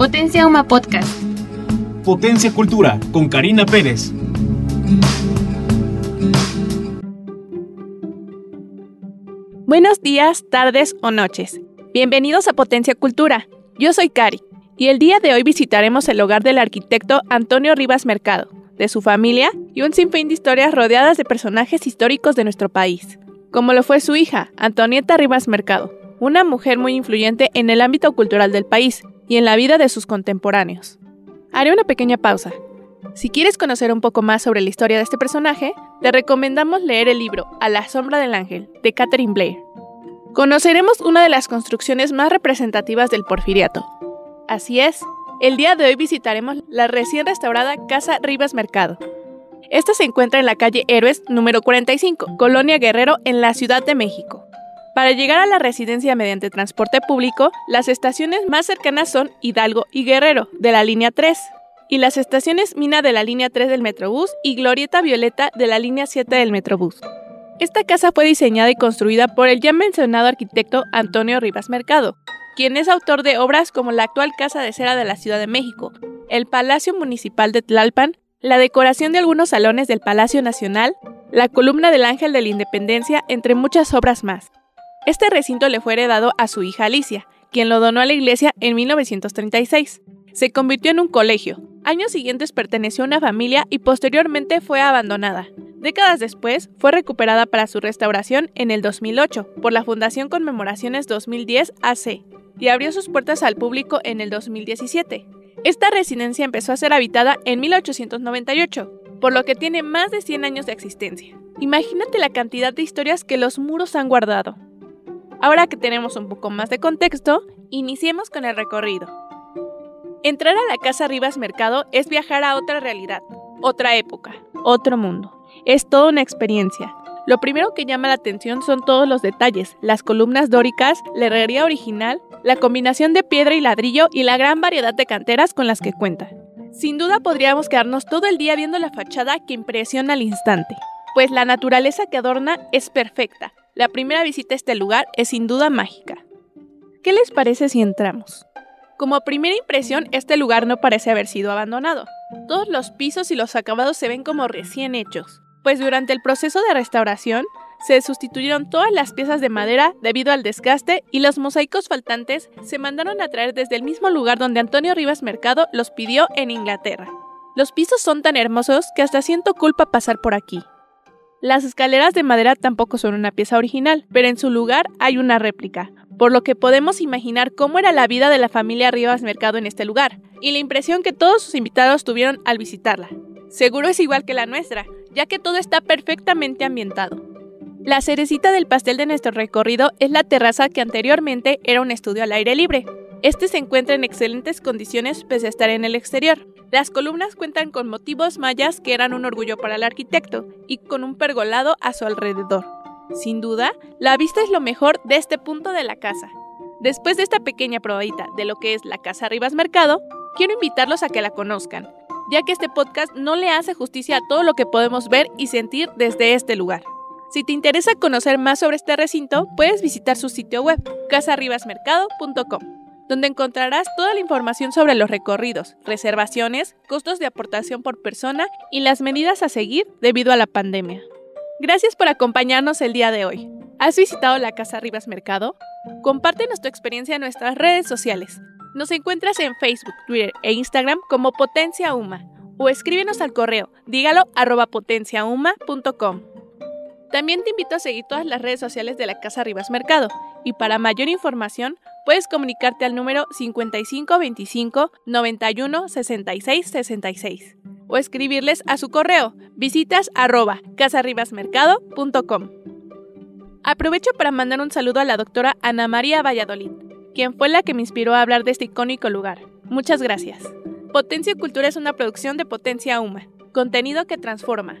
Potencia Uma Podcast. Potencia Cultura con Karina Pérez. Buenos días, tardes o noches. Bienvenidos a Potencia Cultura. Yo soy Cari y el día de hoy visitaremos el hogar del arquitecto Antonio Rivas Mercado, de su familia y un sinfín de historias rodeadas de personajes históricos de nuestro país, como lo fue su hija, Antonieta Rivas Mercado, una mujer muy influyente en el ámbito cultural del país y en la vida de sus contemporáneos. Haré una pequeña pausa. Si quieres conocer un poco más sobre la historia de este personaje, te recomendamos leer el libro A la sombra del ángel, de Catherine Blair. Conoceremos una de las construcciones más representativas del porfiriato. Así es, el día de hoy visitaremos la recién restaurada Casa Rivas Mercado. Esta se encuentra en la calle Héroes número 45, Colonia Guerrero, en la Ciudad de México. Para llegar a la residencia mediante transporte público, las estaciones más cercanas son Hidalgo y Guerrero, de la línea 3, y las estaciones Mina de la línea 3 del Metrobús y Glorieta Violeta de la línea 7 del Metrobús. Esta casa fue diseñada y construida por el ya mencionado arquitecto Antonio Rivas Mercado, quien es autor de obras como la actual Casa de Cera de la Ciudad de México, el Palacio Municipal de Tlalpan, la decoración de algunos salones del Palacio Nacional, la columna del Ángel de la Independencia, entre muchas obras más. Este recinto le fue heredado a su hija Alicia, quien lo donó a la iglesia en 1936. Se convirtió en un colegio. Años siguientes perteneció a una familia y posteriormente fue abandonada. Décadas después, fue recuperada para su restauración en el 2008 por la Fundación Conmemoraciones 2010 AC y abrió sus puertas al público en el 2017. Esta residencia empezó a ser habitada en 1898, por lo que tiene más de 100 años de existencia. Imagínate la cantidad de historias que los muros han guardado. Ahora que tenemos un poco más de contexto, iniciemos con el recorrido. Entrar a la Casa Rivas Mercado es viajar a otra realidad, otra época, otro mundo. Es toda una experiencia. Lo primero que llama la atención son todos los detalles, las columnas dóricas, la herrería original, la combinación de piedra y ladrillo y la gran variedad de canteras con las que cuenta. Sin duda podríamos quedarnos todo el día viendo la fachada que impresiona al instante, pues la naturaleza que adorna es perfecta. La primera visita a este lugar es sin duda mágica. ¿Qué les parece si entramos? Como primera impresión, este lugar no parece haber sido abandonado. Todos los pisos y los acabados se ven como recién hechos, pues durante el proceso de restauración se sustituyeron todas las piezas de madera debido al desgaste y los mosaicos faltantes se mandaron a traer desde el mismo lugar donde Antonio Rivas Mercado los pidió en Inglaterra. Los pisos son tan hermosos que hasta siento culpa pasar por aquí. Las escaleras de madera tampoco son una pieza original, pero en su lugar hay una réplica, por lo que podemos imaginar cómo era la vida de la familia Rivas Mercado en este lugar, y la impresión que todos sus invitados tuvieron al visitarla. Seguro es igual que la nuestra, ya que todo está perfectamente ambientado. La cerecita del pastel de nuestro recorrido es la terraza que anteriormente era un estudio al aire libre. Este se encuentra en excelentes condiciones pese a estar en el exterior. Las columnas cuentan con motivos mayas que eran un orgullo para el arquitecto y con un pergolado a su alrededor. Sin duda, la vista es lo mejor de este punto de la casa. Después de esta pequeña probadita de lo que es la Casa Rivas Mercado, quiero invitarlos a que la conozcan, ya que este podcast no le hace justicia a todo lo que podemos ver y sentir desde este lugar. Si te interesa conocer más sobre este recinto, puedes visitar su sitio web, casarribasmercado.com, donde encontrarás toda la información sobre los recorridos, reservaciones, costos de aportación por persona y las medidas a seguir debido a la pandemia. Gracias por acompañarnos el día de hoy. ¿Has visitado la Casa Rivas Mercado? Compártenos tu experiencia en nuestras redes sociales. Nos encuentras en Facebook, Twitter e Instagram como Potencia Uma o escríbenos al correo dígalo arroba potenciauma.com. También te invito a seguir todas las redes sociales de la Casa Rivas Mercado y para mayor información puedes comunicarte al número 5525 91 66 66 o escribirles a su correo visitas arroba casarribasmercado.com. Aprovecho para mandar un saludo a la doctora Ana María Valladolid, quien fue la que me inspiró a hablar de este icónico lugar. Muchas gracias. Potencia Cultura es una producción de Potencia Uma, contenido que transforma.